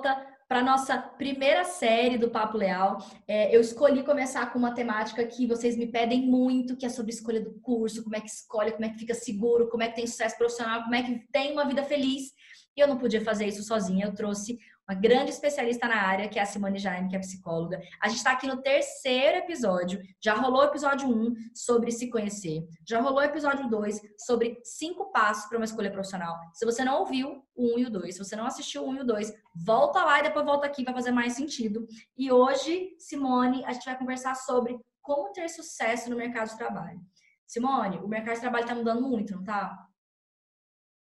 Volta para nossa primeira série do Papo Leal. É, eu escolhi começar com uma temática que vocês me pedem muito, que é sobre escolha do curso, como é que escolhe, como é que fica seguro, como é que tem sucesso profissional, como é que tem uma vida feliz. E eu não podia fazer isso sozinha. Eu trouxe uma grande especialista na área, que é a Simone Jaime, que é psicóloga. A gente está aqui no terceiro episódio. Já rolou o episódio 1 um sobre se conhecer. Já rolou o episódio 2 sobre cinco passos para uma escolha profissional. Se você não ouviu o 1 um e o 2, se você não assistiu o 1 um e o 2, volta lá e depois volta aqui, vai fazer mais sentido. E hoje, Simone, a gente vai conversar sobre como ter sucesso no mercado de trabalho. Simone, o mercado de trabalho está mudando muito, não tá?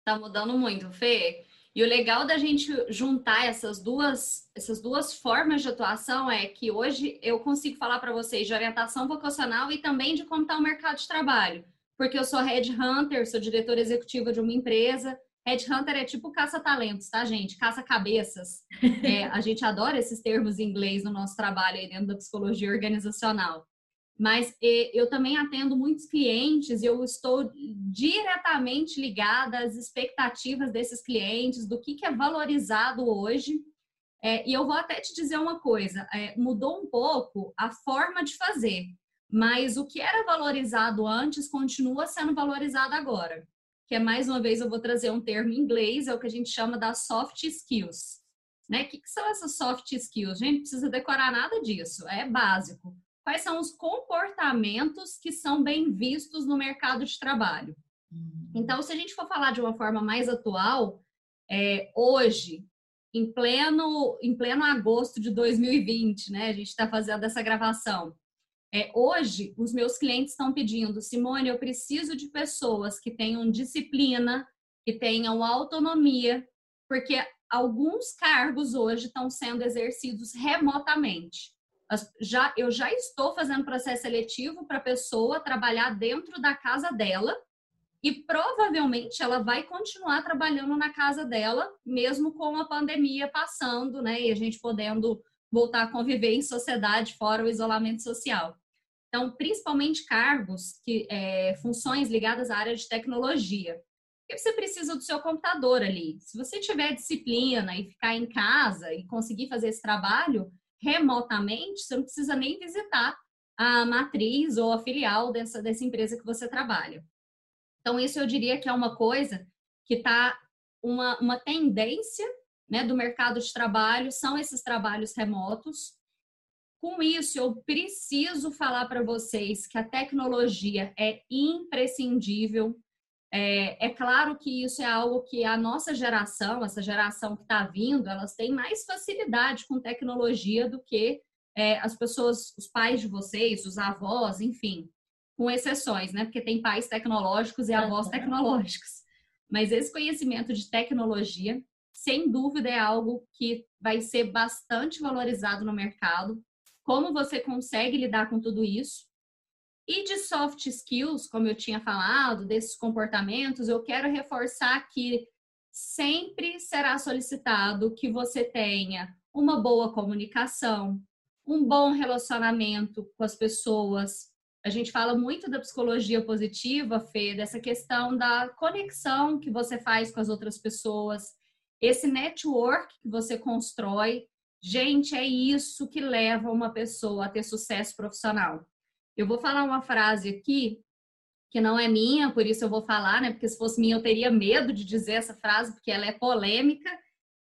Tá mudando muito, Fê. E o legal da gente juntar essas duas, essas duas formas de atuação é que hoje eu consigo falar para vocês de orientação vocacional e também de como está o mercado de trabalho. Porque eu sou headhunter, sou diretora executiva de uma empresa. Headhunter é tipo caça-talentos, tá, gente? Caça-cabeças. É, a gente adora esses termos em inglês no nosso trabalho aí dentro da psicologia organizacional mas eu também atendo muitos clientes e eu estou diretamente ligada às expectativas desses clientes, do que, que é valorizado hoje. É, e eu vou até te dizer uma coisa: é, mudou um pouco a forma de fazer, mas o que era valorizado antes continua sendo valorizado agora. Que é mais uma vez eu vou trazer um termo em inglês, é o que a gente chama das soft skills. Né? O que, que são essas soft skills? A gente não precisa decorar nada disso, é básico quais são os comportamentos que são bem vistos no mercado de trabalho. Hum. Então, se a gente for falar de uma forma mais atual, é, hoje, em pleno, em pleno agosto de 2020, né? A gente está fazendo essa gravação. É, hoje, os meus clientes estão pedindo, Simone, eu preciso de pessoas que tenham disciplina, que tenham autonomia, porque alguns cargos hoje estão sendo exercidos remotamente já, eu já estou fazendo processo seletivo para a pessoa trabalhar dentro da casa dela e provavelmente ela vai continuar trabalhando na casa dela, mesmo com a pandemia passando, né? E a gente podendo voltar a conviver em sociedade fora o isolamento social. Então, principalmente cargos, que é, funções ligadas à área de tecnologia. Porque você precisa do seu computador ali. Se você tiver disciplina e ficar em casa e conseguir fazer esse trabalho, remotamente, você não precisa nem visitar a matriz ou a filial dessa, dessa empresa que você trabalha. Então, isso eu diria que é uma coisa que está uma, uma tendência né, do mercado de trabalho, são esses trabalhos remotos. Com isso, eu preciso falar para vocês que a tecnologia é imprescindível é, é, claro que isso é algo que a nossa geração, essa geração que está vindo, elas têm mais facilidade com tecnologia do que é, as pessoas, os pais de vocês, os avós, enfim, com exceções, né? Porque tem pais tecnológicos e avós tecnológicos. Mas esse conhecimento de tecnologia, sem dúvida, é algo que vai ser bastante valorizado no mercado. Como você consegue lidar com tudo isso? E de soft skills, como eu tinha falado, desses comportamentos, eu quero reforçar que sempre será solicitado que você tenha uma boa comunicação, um bom relacionamento com as pessoas. A gente fala muito da psicologia positiva, Fê, dessa questão da conexão que você faz com as outras pessoas, esse network que você constrói. Gente, é isso que leva uma pessoa a ter sucesso profissional. Eu vou falar uma frase aqui que não é minha, por isso eu vou falar, né? Porque se fosse minha eu teria medo de dizer essa frase, porque ela é polêmica.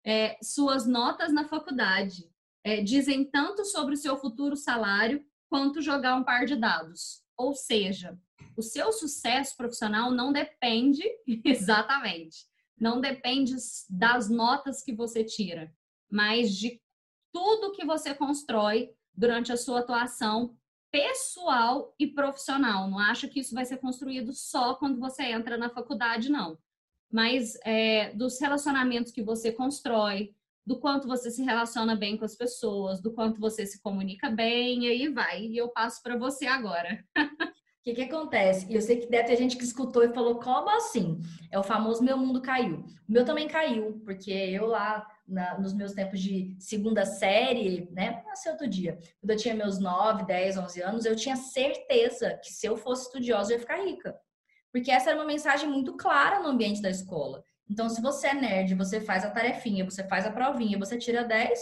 É, suas notas na faculdade é, dizem tanto sobre o seu futuro salário quanto jogar um par de dados. Ou seja, o seu sucesso profissional não depende exatamente, não depende das notas que você tira, mas de tudo que você constrói durante a sua atuação pessoal e profissional. Não acho que isso vai ser construído só quando você entra na faculdade, não. Mas é, dos relacionamentos que você constrói, do quanto você se relaciona bem com as pessoas, do quanto você se comunica bem, e aí vai. E eu passo para você agora. O que, que acontece? E eu sei que deve ter gente que escutou e falou, como assim? É o famoso meu mundo caiu. O meu também caiu, porque eu lá na, nos meus tempos de segunda série, né? Nasceu outro dia. Quando eu tinha meus 9, 10, 11 anos, eu tinha certeza que se eu fosse estudiosa, eu ia ficar rica. Porque essa era uma mensagem muito clara no ambiente da escola. Então, se você é nerd, você faz a tarefinha, você faz a provinha, você tira 10,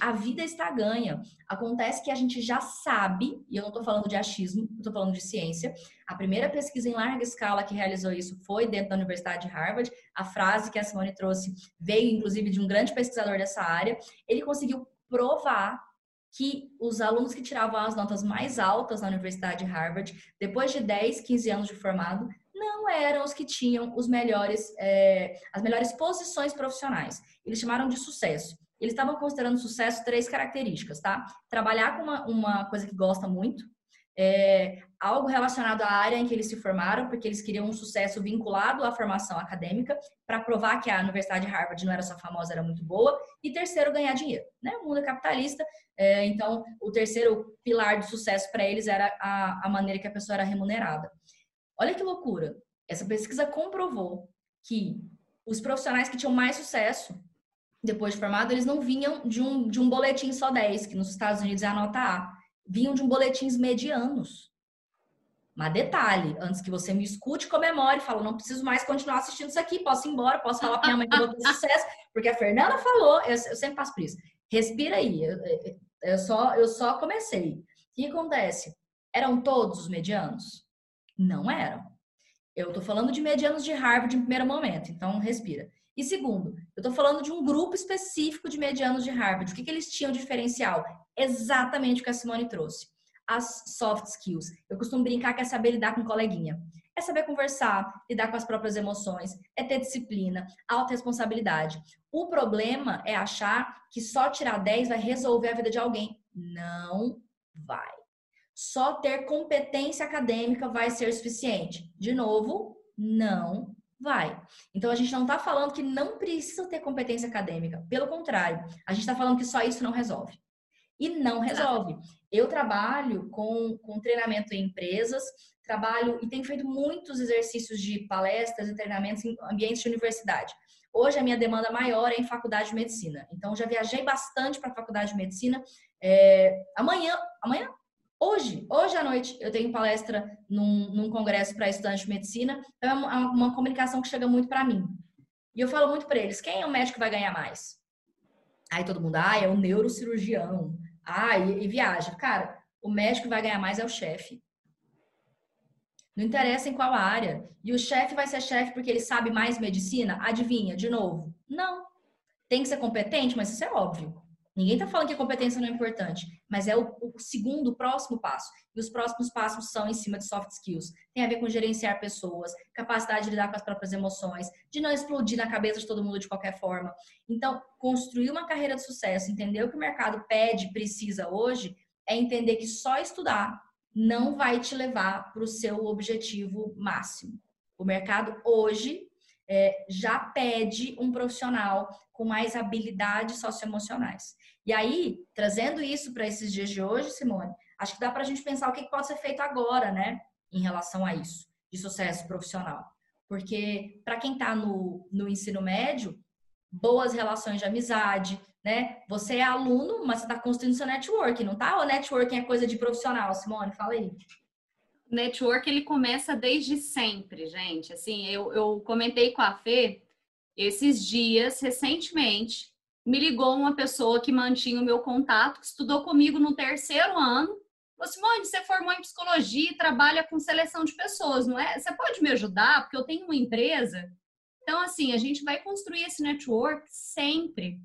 a vida está ganha. Acontece que a gente já sabe, e eu não estou falando de achismo, estou falando de ciência. A primeira pesquisa em larga escala que realizou isso foi dentro da Universidade de Harvard. A frase que a Simone trouxe veio, inclusive, de um grande pesquisador dessa área. Ele conseguiu provar que os alunos que tiravam as notas mais altas na Universidade de Harvard, depois de 10, 15 anos de formado, não eram os que tinham os melhores, é, as melhores posições profissionais. Eles chamaram de sucesso eles estavam considerando sucesso três características, tá? Trabalhar com uma, uma coisa que gosta muito, é, algo relacionado à área em que eles se formaram, porque eles queriam um sucesso vinculado à formação acadêmica, para provar que a Universidade de Harvard não era só famosa, era muito boa. E terceiro, ganhar dinheiro. Né? O mundo é capitalista, é, então o terceiro pilar de sucesso para eles era a, a maneira que a pessoa era remunerada. Olha que loucura! Essa pesquisa comprovou que os profissionais que tinham mais sucesso depois de formado, eles não vinham de um, de um boletim só 10, que nos Estados Unidos é a nota A. Vinham de um boletins medianos. Mas detalhe, antes que você me escute, comemore, fala, não preciso mais continuar assistindo isso aqui, posso ir embora, posso falar para minha mãe que eu vou ter sucesso, porque a Fernanda falou, eu, eu sempre passo por isso. Respira aí, eu, eu, só, eu só comecei. O que acontece? Eram todos os medianos? Não eram. Eu tô falando de medianos de Harvard em primeiro momento, então respira. E segundo, eu estou falando de um grupo específico de medianos de Harvard. O que, que eles tinham de diferencial? Exatamente o que a Simone trouxe. As soft skills. Eu costumo brincar que é saber lidar com coleguinha. É saber conversar, lidar com as próprias emoções, é ter disciplina, autorresponsabilidade. O problema é achar que só tirar 10 vai resolver a vida de alguém. Não vai. Só ter competência acadêmica vai ser suficiente. De novo, não Vai. Então a gente não está falando que não precisa ter competência acadêmica. Pelo contrário, a gente está falando que só isso não resolve. E não resolve. Eu trabalho com, com treinamento em empresas, trabalho e tenho feito muitos exercícios de palestras e treinamentos em ambientes de universidade. Hoje a minha demanda maior é em faculdade de medicina. Então já viajei bastante para a faculdade de medicina. É, amanhã, amanhã Hoje, hoje à noite, eu tenho palestra num, num congresso para estudantes de medicina. Então, é uma, uma comunicação que chega muito para mim. E eu falo muito para eles: quem é o médico que vai ganhar mais? Aí todo mundo, ah, é o neurocirurgião. Ah, e, e viaja. Cara, o médico que vai ganhar mais é o chefe. Não interessa em qual área. E o chefe vai ser chefe porque ele sabe mais medicina? Adivinha, de novo? Não. Tem que ser competente, mas isso é óbvio. Ninguém está falando que a competência não é importante, mas é o, o, segundo, o próximo passo. E os próximos passos são em cima de soft skills. Tem a ver com gerenciar pessoas, capacidade de lidar com as próprias emoções, de não explodir na cabeça de todo mundo de qualquer forma. Então, construir uma carreira de sucesso, entender o que o mercado pede, precisa hoje, é entender que só estudar não vai te levar para o seu objetivo máximo. O mercado hoje é, já pede um profissional com mais habilidades socioemocionais. E aí, trazendo isso para esses dias de hoje, Simone, acho que dá para a gente pensar o que pode ser feito agora, né, em relação a isso, de sucesso profissional. Porque para quem está no, no ensino médio, boas relações de amizade, né? Você é aluno, mas você está construindo seu network, não tá? O networking é coisa de profissional, Simone, fala aí network ele começa desde sempre, gente. Assim, eu, eu comentei com a Fê esses dias, recentemente, me ligou uma pessoa que mantinha o meu contato, que estudou comigo no terceiro ano. Falou, Simone, você formou em psicologia e trabalha com seleção de pessoas, não é? Você pode me ajudar? Porque eu tenho uma empresa. Então, assim, a gente vai construir esse network sempre.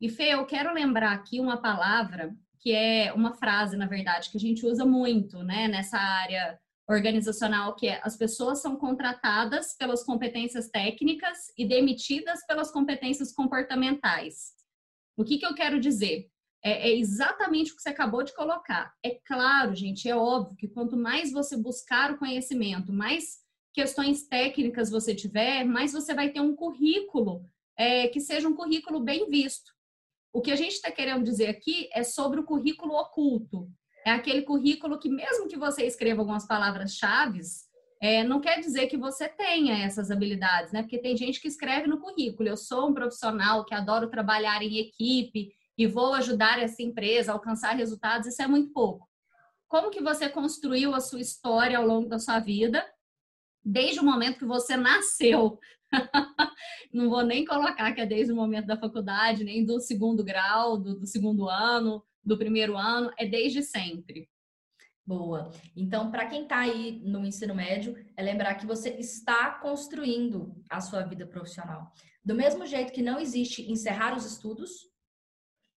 E, Fê, eu quero lembrar aqui uma palavra que é uma frase, na verdade, que a gente usa muito, né, nessa área organizacional que é as pessoas são contratadas pelas competências técnicas e demitidas pelas competências comportamentais. O que, que eu quero dizer? É, é, exatamente o que você acabou de colocar. É claro, gente, é óbvio que quanto mais você buscar o conhecimento, mais questões técnicas você tiver, mais você vai ter um currículo é, que seja um currículo bem visto. O que a gente está querendo dizer aqui é sobre o currículo oculto, é aquele currículo que, mesmo que você escreva algumas palavras-chave, é, não quer dizer que você tenha essas habilidades, né? Porque tem gente que escreve no currículo: eu sou um profissional que adoro trabalhar em equipe e vou ajudar essa empresa a alcançar resultados. Isso é muito pouco. Como que você construiu a sua história ao longo da sua vida, desde o momento que você nasceu, não vou nem colocar que é desde o momento da faculdade, nem do segundo grau, do, do segundo ano, do primeiro ano, é desde sempre. Boa. Então, para quem está aí no ensino médio, é lembrar que você está construindo a sua vida profissional. Do mesmo jeito que não existe encerrar os estudos,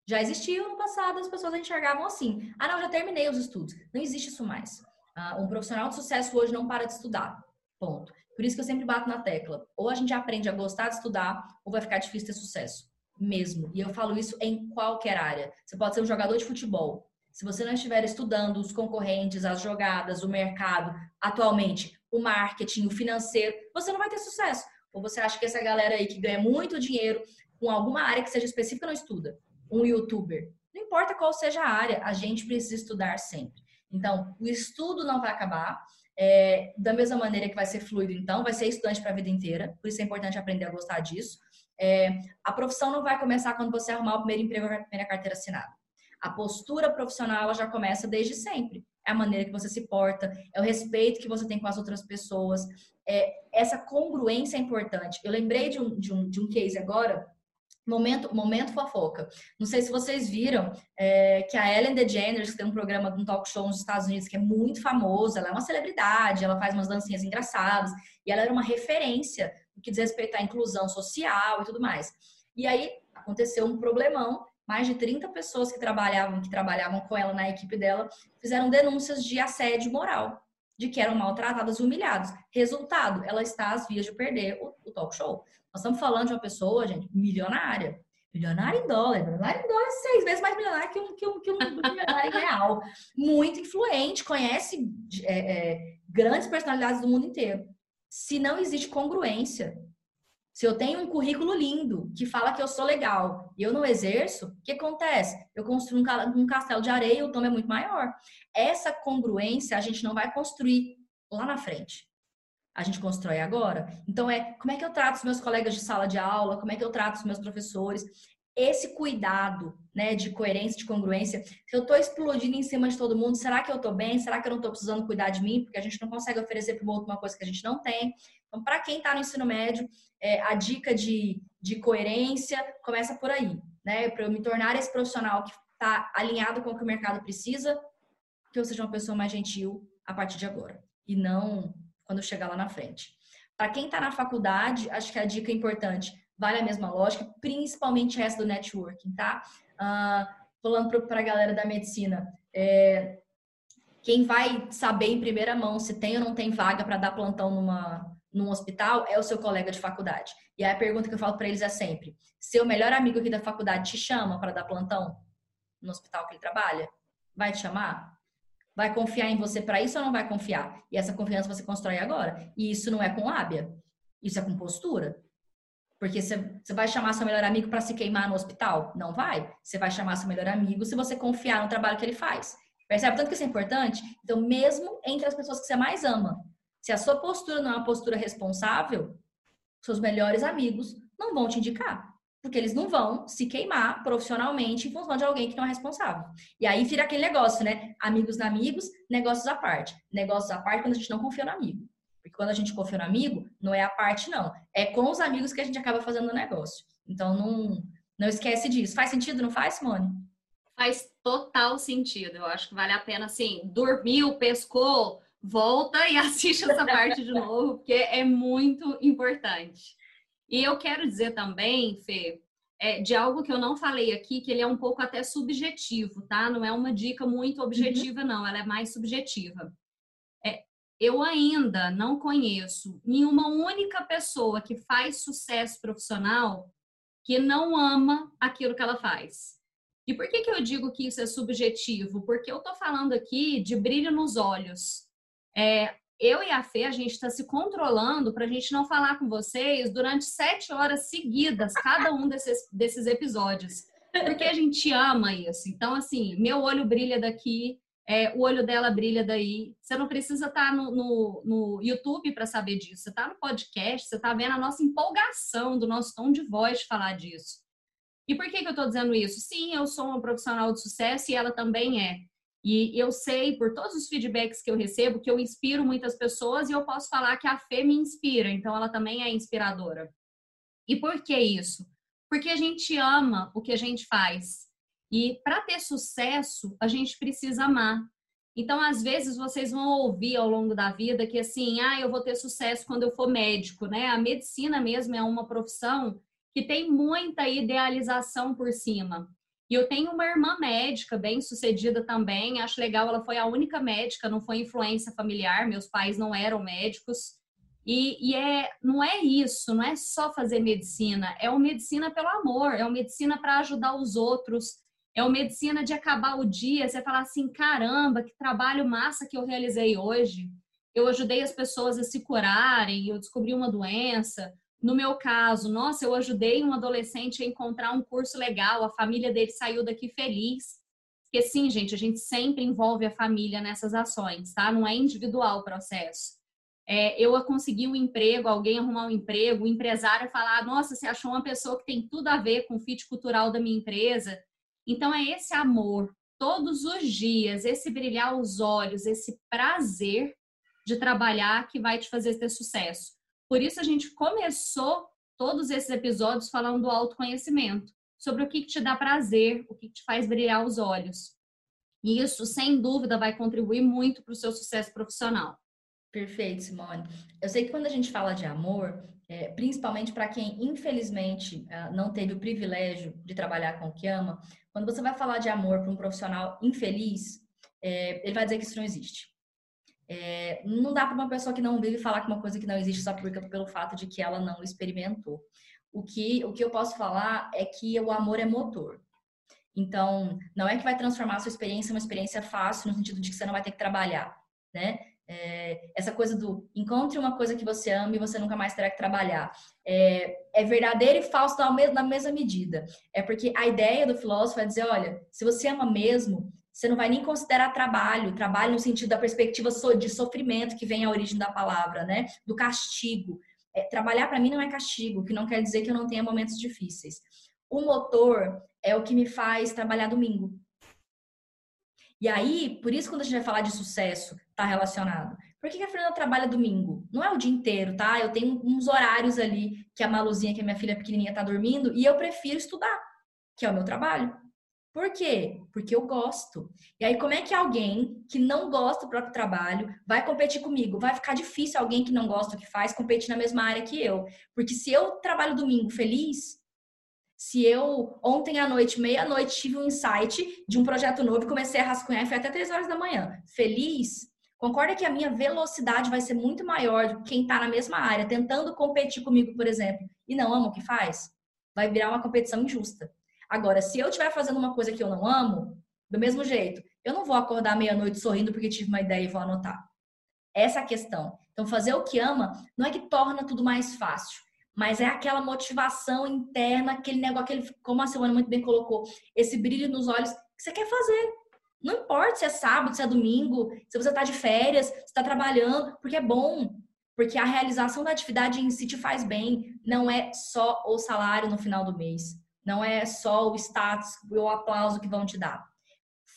já existiu no passado, as pessoas enxergavam assim: ah, não, já terminei os estudos. Não existe isso mais. Uh, um profissional de sucesso hoje não para de estudar. Ponto. Por isso que eu sempre bato na tecla. Ou a gente aprende a gostar de estudar, ou vai ficar difícil ter sucesso. Mesmo. E eu falo isso em qualquer área. Você pode ser um jogador de futebol. Se você não estiver estudando os concorrentes, as jogadas, o mercado, atualmente, o marketing, o financeiro, você não vai ter sucesso. Ou você acha que essa galera aí que ganha muito dinheiro com alguma área que seja específica não estuda? Um youtuber. Não importa qual seja a área, a gente precisa estudar sempre. Então, o estudo não vai acabar. É, da mesma maneira que vai ser fluido, então, vai ser estudante para a vida inteira. Por isso é importante aprender a gostar disso. É, a profissão não vai começar quando você arrumar o primeiro emprego a primeira carteira assinada. A postura profissional já começa desde sempre. É a maneira que você se porta, é o respeito que você tem com as outras pessoas. É, essa congruência é importante. Eu lembrei de um, de um, de um case agora Momento, momento fofoca. Não sei se vocês viram é, que a Ellen DeGeneres, tem um programa, um talk show nos Estados Unidos que é muito famoso, ela é uma celebridade, ela faz umas dancinhas engraçadas, e ela era uma referência que diz respeito à inclusão social e tudo mais. E aí aconteceu um problemão, mais de 30 pessoas que trabalhavam, que trabalhavam com ela na equipe dela, fizeram denúncias de assédio moral, de que eram maltratadas, humilhadas. Resultado, ela está às vias de perder o, o talk show. Nós estamos falando de uma pessoa, gente, milionária. Milionária em dólar. Milionária em dólar é seis vezes mais milionária que um, que um, que um milionário real. Muito influente, conhece é, é, grandes personalidades do mundo inteiro. Se não existe congruência, se eu tenho um currículo lindo que fala que eu sou legal e eu não exerço, o que acontece? Eu construo um castelo de areia e o tom é muito maior. Essa congruência a gente não vai construir lá na frente a gente constrói agora. Então, é como é que eu trato os meus colegas de sala de aula, como é que eu trato os meus professores. Esse cuidado, né, de coerência, de congruência. Se eu estou explodindo em cima de todo mundo, será que eu estou bem? Será que eu não estou precisando cuidar de mim? Porque a gente não consegue oferecer para o outro uma coisa que a gente não tem. Então, para quem está no ensino médio, é, a dica de, de coerência começa por aí, né? Para eu me tornar esse profissional que está alinhado com o que o mercado precisa, que eu seja uma pessoa mais gentil a partir de agora. E não quando chegar lá na frente. Para quem está na faculdade, acho que a dica é importante, vale a mesma lógica, principalmente essa do networking, tá? Uh, falando para a galera da medicina, é, quem vai saber em primeira mão se tem ou não tem vaga para dar plantão numa, num hospital é o seu colega de faculdade. E aí a pergunta que eu falo para eles é sempre: seu melhor amigo aqui da faculdade te chama para dar plantão no hospital que ele trabalha? Vai te chamar? Vai confiar em você para isso ou não vai confiar? E essa confiança você constrói agora. E isso não é com lábia, isso é com postura. Porque você vai chamar seu melhor amigo para se queimar no hospital? Não vai. Você vai chamar seu melhor amigo se você confiar no trabalho que ele faz. Percebe tanto que isso é importante? Então, mesmo entre as pessoas que você mais ama, se a sua postura não é uma postura responsável, seus melhores amigos não vão te indicar porque eles não vão se queimar profissionalmente em função de alguém que não é responsável. E aí vira aquele negócio, né? Amigos na amigos, negócios à parte. Negócios à parte quando a gente não confia no amigo. Quando a gente confia no amigo, não é a parte, não. É com os amigos que a gente acaba fazendo o negócio. Então, não, não esquece disso. Faz sentido, não faz, Simone? Faz total sentido. Eu acho que vale a pena, assim, dormiu, pescou, volta e assiste essa parte de novo, porque é muito importante. E eu quero dizer também, Fê, é, de algo que eu não falei aqui, que ele é um pouco até subjetivo, tá? Não é uma dica muito objetiva, uhum. não, ela é mais subjetiva. Eu ainda não conheço nenhuma única pessoa que faz sucesso profissional que não ama aquilo que ela faz. E por que, que eu digo que isso é subjetivo? Porque eu tô falando aqui de brilho nos olhos. É, eu e a Fê, a gente está se controlando para a gente não falar com vocês durante sete horas seguidas, cada um desses, desses episódios. Porque a gente ama isso. Então, assim, meu olho brilha daqui, é, o olho dela brilha daí. Você não precisa estar tá no, no, no YouTube para saber disso. Você está no podcast, você está vendo a nossa empolgação do nosso tom de voz de falar disso. E por que, que eu estou dizendo isso? Sim, eu sou uma profissional de sucesso e ela também é. E eu sei, por todos os feedbacks que eu recebo, que eu inspiro muitas pessoas e eu posso falar que a Fê me inspira, então ela também é inspiradora. E por que isso? Porque a gente ama o que a gente faz. E para ter sucesso, a gente precisa amar. Então, às vezes, vocês vão ouvir ao longo da vida que assim, ah, eu vou ter sucesso quando eu for médico, né? A medicina mesmo é uma profissão que tem muita idealização por cima. E eu tenho uma irmã médica, bem sucedida também, acho legal, ela foi a única médica, não foi influência familiar, meus pais não eram médicos. E, e, é, não é isso, não é só fazer medicina, é uma medicina pelo amor, é uma medicina para ajudar os outros, é uma medicina de acabar o dia, você falar assim, caramba, que trabalho massa que eu realizei hoje. Eu ajudei as pessoas a se curarem, eu descobri uma doença, no meu caso, nossa, eu ajudei um adolescente a encontrar um curso legal, a família dele saiu daqui feliz. Porque sim, gente, a gente sempre envolve a família nessas ações, tá? Não é individual o processo. É, eu consegui um emprego, alguém arrumar um emprego, o empresário falar, nossa, você achou uma pessoa que tem tudo a ver com o fit cultural da minha empresa. Então é esse amor, todos os dias, esse brilhar os olhos, esse prazer de trabalhar que vai te fazer ter sucesso. Por isso a gente começou todos esses episódios falando do autoconhecimento, sobre o que, que te dá prazer, o que, que te faz brilhar os olhos. E isso, sem dúvida, vai contribuir muito para o seu sucesso profissional. Perfeito, Simone. Eu sei que quando a gente fala de amor, é, principalmente para quem infelizmente ah, não teve o privilégio de trabalhar com o que ama, quando você vai falar de amor para um profissional infeliz, é, ele vai dizer que isso não existe. É, não dá para uma pessoa que não vive falar que uma coisa que não existe só porque, pelo fato de que ela não experimentou. O que, o que eu posso falar é que o amor é motor. Então, não é que vai transformar a sua experiência em uma experiência fácil, no sentido de que você não vai ter que trabalhar, né? É, essa coisa do encontre uma coisa que você ama e você nunca mais terá que trabalhar. É, é verdadeiro e falso na mesma medida. É porque a ideia do filósofo é dizer: olha, se você ama mesmo, você não vai nem considerar trabalho, trabalho no sentido da perspectiva de sofrimento que vem à origem da palavra, né? Do castigo. É, trabalhar para mim não é castigo, que não quer dizer que eu não tenha momentos difíceis. O motor é o que me faz trabalhar domingo. E aí, por isso quando a gente vai falar de sucesso, tá relacionado. Por que a Fernanda trabalha domingo? Não é o dia inteiro, tá? Eu tenho uns horários ali que a Maluzinha, que é minha filha pequenininha, tá dormindo, e eu prefiro estudar, que é o meu trabalho. Por quê? Porque eu gosto. E aí, como é que alguém que não gosta do próprio trabalho vai competir comigo? Vai ficar difícil alguém que não gosta do que faz competir na mesma área que eu. Porque se eu trabalho domingo feliz, se eu ontem à noite, meia-noite, tive um insight de um projeto novo e comecei a rascunhar foi até três horas da manhã, feliz, concorda que a minha velocidade vai ser muito maior do que quem está na mesma área, tentando competir comigo, por exemplo, e não ama o que faz? Vai virar uma competição injusta. Agora, se eu estiver fazendo uma coisa que eu não amo, do mesmo jeito, eu não vou acordar meia-noite sorrindo porque tive uma ideia e vou anotar. Essa é a questão. Então, fazer o que ama não é que torna tudo mais fácil, mas é aquela motivação interna, aquele negócio, aquele, como a Silvana muito bem colocou, esse brilho nos olhos que você quer fazer. Não importa se é sábado, se é domingo, se você está de férias, se está trabalhando, porque é bom. Porque a realização da atividade em si te faz bem, não é só o salário no final do mês. Não é só o status e o aplauso que vão te dar.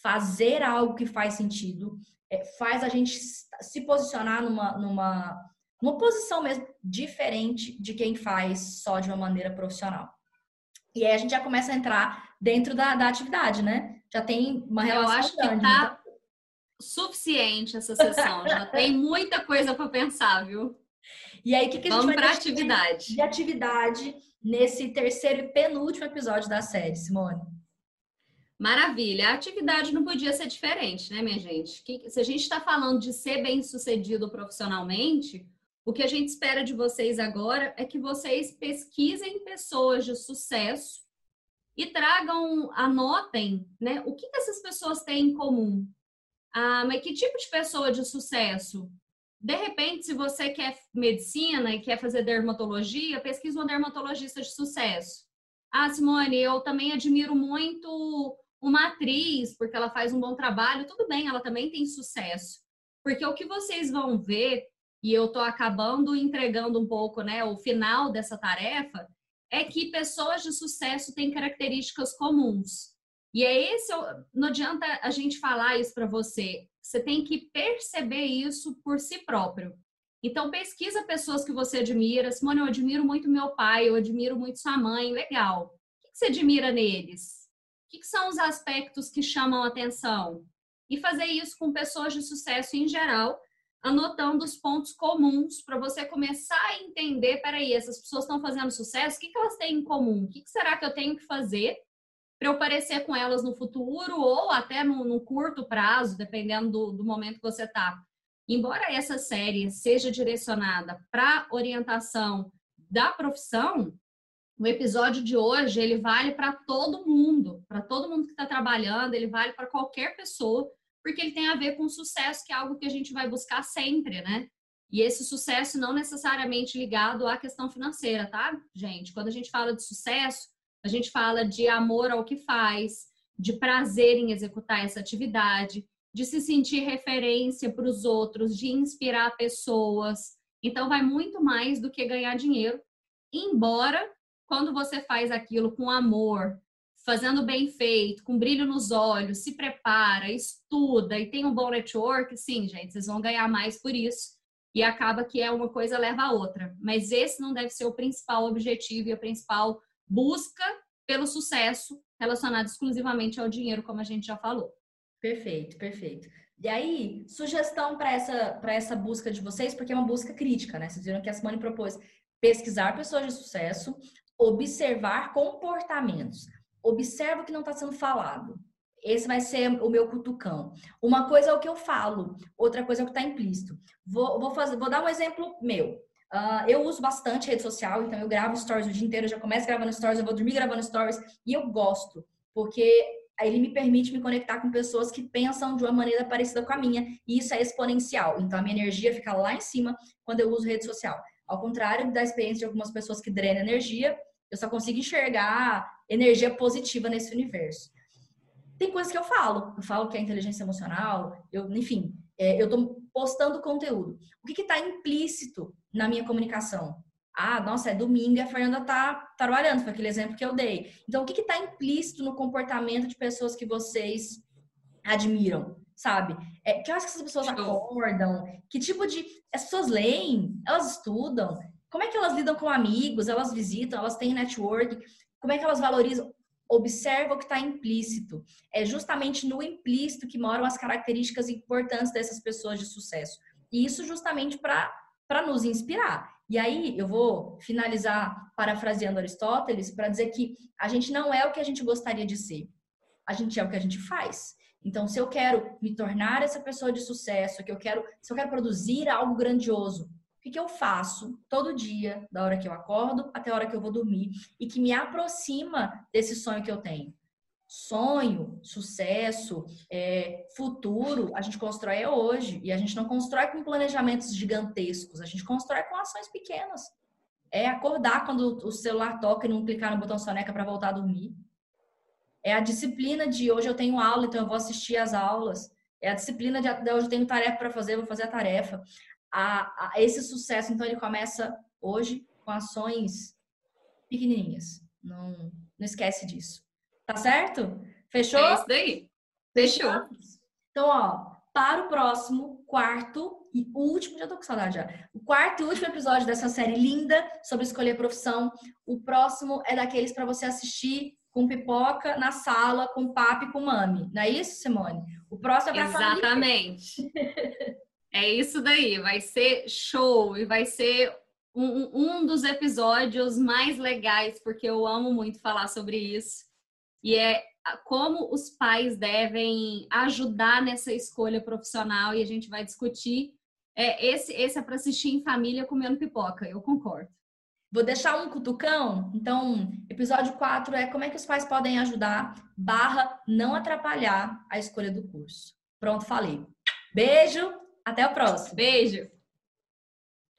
Fazer algo que faz sentido é, faz a gente se posicionar numa, numa, numa posição mesmo diferente de quem faz só de uma maneira profissional. E aí a gente já começa a entrar dentro da, da atividade, né? Já tem uma relação. Eu acho grande, que tá então... suficiente essa sessão. já tem muita coisa para pensar, viu? E aí, o que, que a gente Vamos vai atividade. De atividade nesse terceiro e penúltimo episódio da série, Simone? Maravilha. A atividade não podia ser diferente, né, minha gente? Que, se a gente está falando de ser bem sucedido profissionalmente, o que a gente espera de vocês agora é que vocês pesquisem pessoas de sucesso e tragam, anotem, né? O que, que essas pessoas têm em comum? Ah, mas que tipo de pessoa de sucesso? De repente, se você quer medicina e quer fazer dermatologia, pesquisa uma dermatologista de sucesso. Ah, Simone, eu também admiro muito uma atriz, porque ela faz um bom trabalho. Tudo bem, ela também tem sucesso. Porque o que vocês vão ver, e eu estou acabando entregando um pouco né, o final dessa tarefa, é que pessoas de sucesso têm características comuns. E é esse, não adianta a gente falar isso para você. Você tem que perceber isso por si próprio. Então, pesquisa pessoas que você admira. Simone, eu admiro muito meu pai, eu admiro muito sua mãe. Legal. O que você admira neles? O que são os aspectos que chamam atenção? E fazer isso com pessoas de sucesso em geral, anotando os pontos comuns para você começar a entender: peraí, essas pessoas estão fazendo sucesso, o que, elas têm em comum? O que será que eu tenho que fazer para eu parecer com elas no futuro ou até no, no curto prazo, dependendo do, do momento que você está? Embora essa série seja direcionada para orientação da profissão, o episódio de hoje ele vale para todo mundo, para todo mundo que está trabalhando, ele vale para qualquer pessoa, porque ele tem a ver com sucesso, que é algo que a gente vai buscar sempre, né? E esse sucesso não necessariamente ligado à questão financeira, tá, gente? Quando a gente fala de sucesso, a gente fala de amor ao que faz, de prazer em executar essa atividade, de se sentir referência para os outros, de inspirar pessoas. Então, vai muito mais do que ganhar dinheiro. Embora, quando você faz aquilo com amor, fazendo bem feito, com brilho nos olhos, se prepara, estuda e tem um bom network, sim, gente, vocês vão ganhar mais por isso. E acaba que é uma coisa leva a outra. Mas esse não deve ser o principal objetivo e a principal busca pelo sucesso relacionado exclusivamente ao dinheiro, como a gente já falou. Perfeito, perfeito. E aí, sugestão para essa, essa busca de vocês, porque é uma busca crítica, né? Vocês viram que a Simone propôs pesquisar pessoas de sucesso, observar comportamentos. Observa o que não está sendo falado. Esse vai ser o meu cutucão. Uma coisa é o que eu falo, outra coisa é o que está implícito. Vou, vou, fazer, vou dar um exemplo meu. Uh, eu uso bastante rede social, então eu gravo stories o dia inteiro, já começo gravando stories, eu vou dormir gravando stories, e eu gosto, porque ele me permite me conectar com pessoas que pensam de uma maneira parecida com a minha, e isso é exponencial. Então a minha energia fica lá em cima quando eu uso rede social. Ao contrário da experiência de algumas pessoas que drenam energia, eu só consigo enxergar energia positiva nesse universo. Tem coisas que eu falo, eu falo que é inteligência emocional, eu, enfim, é, eu estou postando conteúdo. O que está implícito na minha comunicação? Ah, nossa, é domingo e a Fernanda tá trabalhando, foi aquele exemplo que eu dei. Então, o que está implícito no comportamento de pessoas que vocês admiram, sabe? É, que horas que essas pessoas acordam? Que tipo de. As pessoas leem, elas estudam. Como é que elas lidam com amigos? Elas visitam, elas têm network. Como é que elas valorizam? Observa o que está implícito. É justamente no implícito que moram as características importantes dessas pessoas de sucesso. E isso justamente para nos inspirar. E aí eu vou finalizar parafraseando Aristóteles para dizer que a gente não é o que a gente gostaria de ser. A gente é o que a gente faz. Então, se eu quero me tornar essa pessoa de sucesso, que eu quero, se eu quero produzir algo grandioso, que, que eu faço todo dia, da hora que eu acordo até a hora que eu vou dormir, e que me aproxima desse sonho que eu tenho? sonho, sucesso, é, futuro, a gente constrói hoje. E a gente não constrói com planejamentos gigantescos, a gente constrói com ações pequenas. É acordar quando o celular toca e não clicar no botão soneca para voltar a dormir. É a disciplina de hoje eu tenho aula, então eu vou assistir às aulas. É a disciplina de hoje eu tenho tarefa para fazer, eu vou fazer a tarefa. A, a, esse sucesso, então, ele começa hoje com ações pequenininhas. Não, não esquece disso. Tá certo? Fechou? É isso daí. Fechou. Então, ó, para o próximo, quarto e último, já tô com saudade já. O quarto e último episódio dessa série linda sobre escolher profissão. O próximo é daqueles para você assistir com pipoca na sala, com papo e com mami. Não é isso, Simone? O próximo é para Exatamente. é isso daí. Vai ser show e vai ser um, um dos episódios mais legais, porque eu amo muito falar sobre isso e é como os pais devem ajudar nessa escolha profissional e a gente vai discutir. É, esse, esse é para assistir em família comendo pipoca, eu concordo. Vou deixar um cutucão. Então, episódio 4 é como é que os pais podem ajudar, barra não atrapalhar a escolha do curso. Pronto, falei. Beijo, até o próximo. Beijo.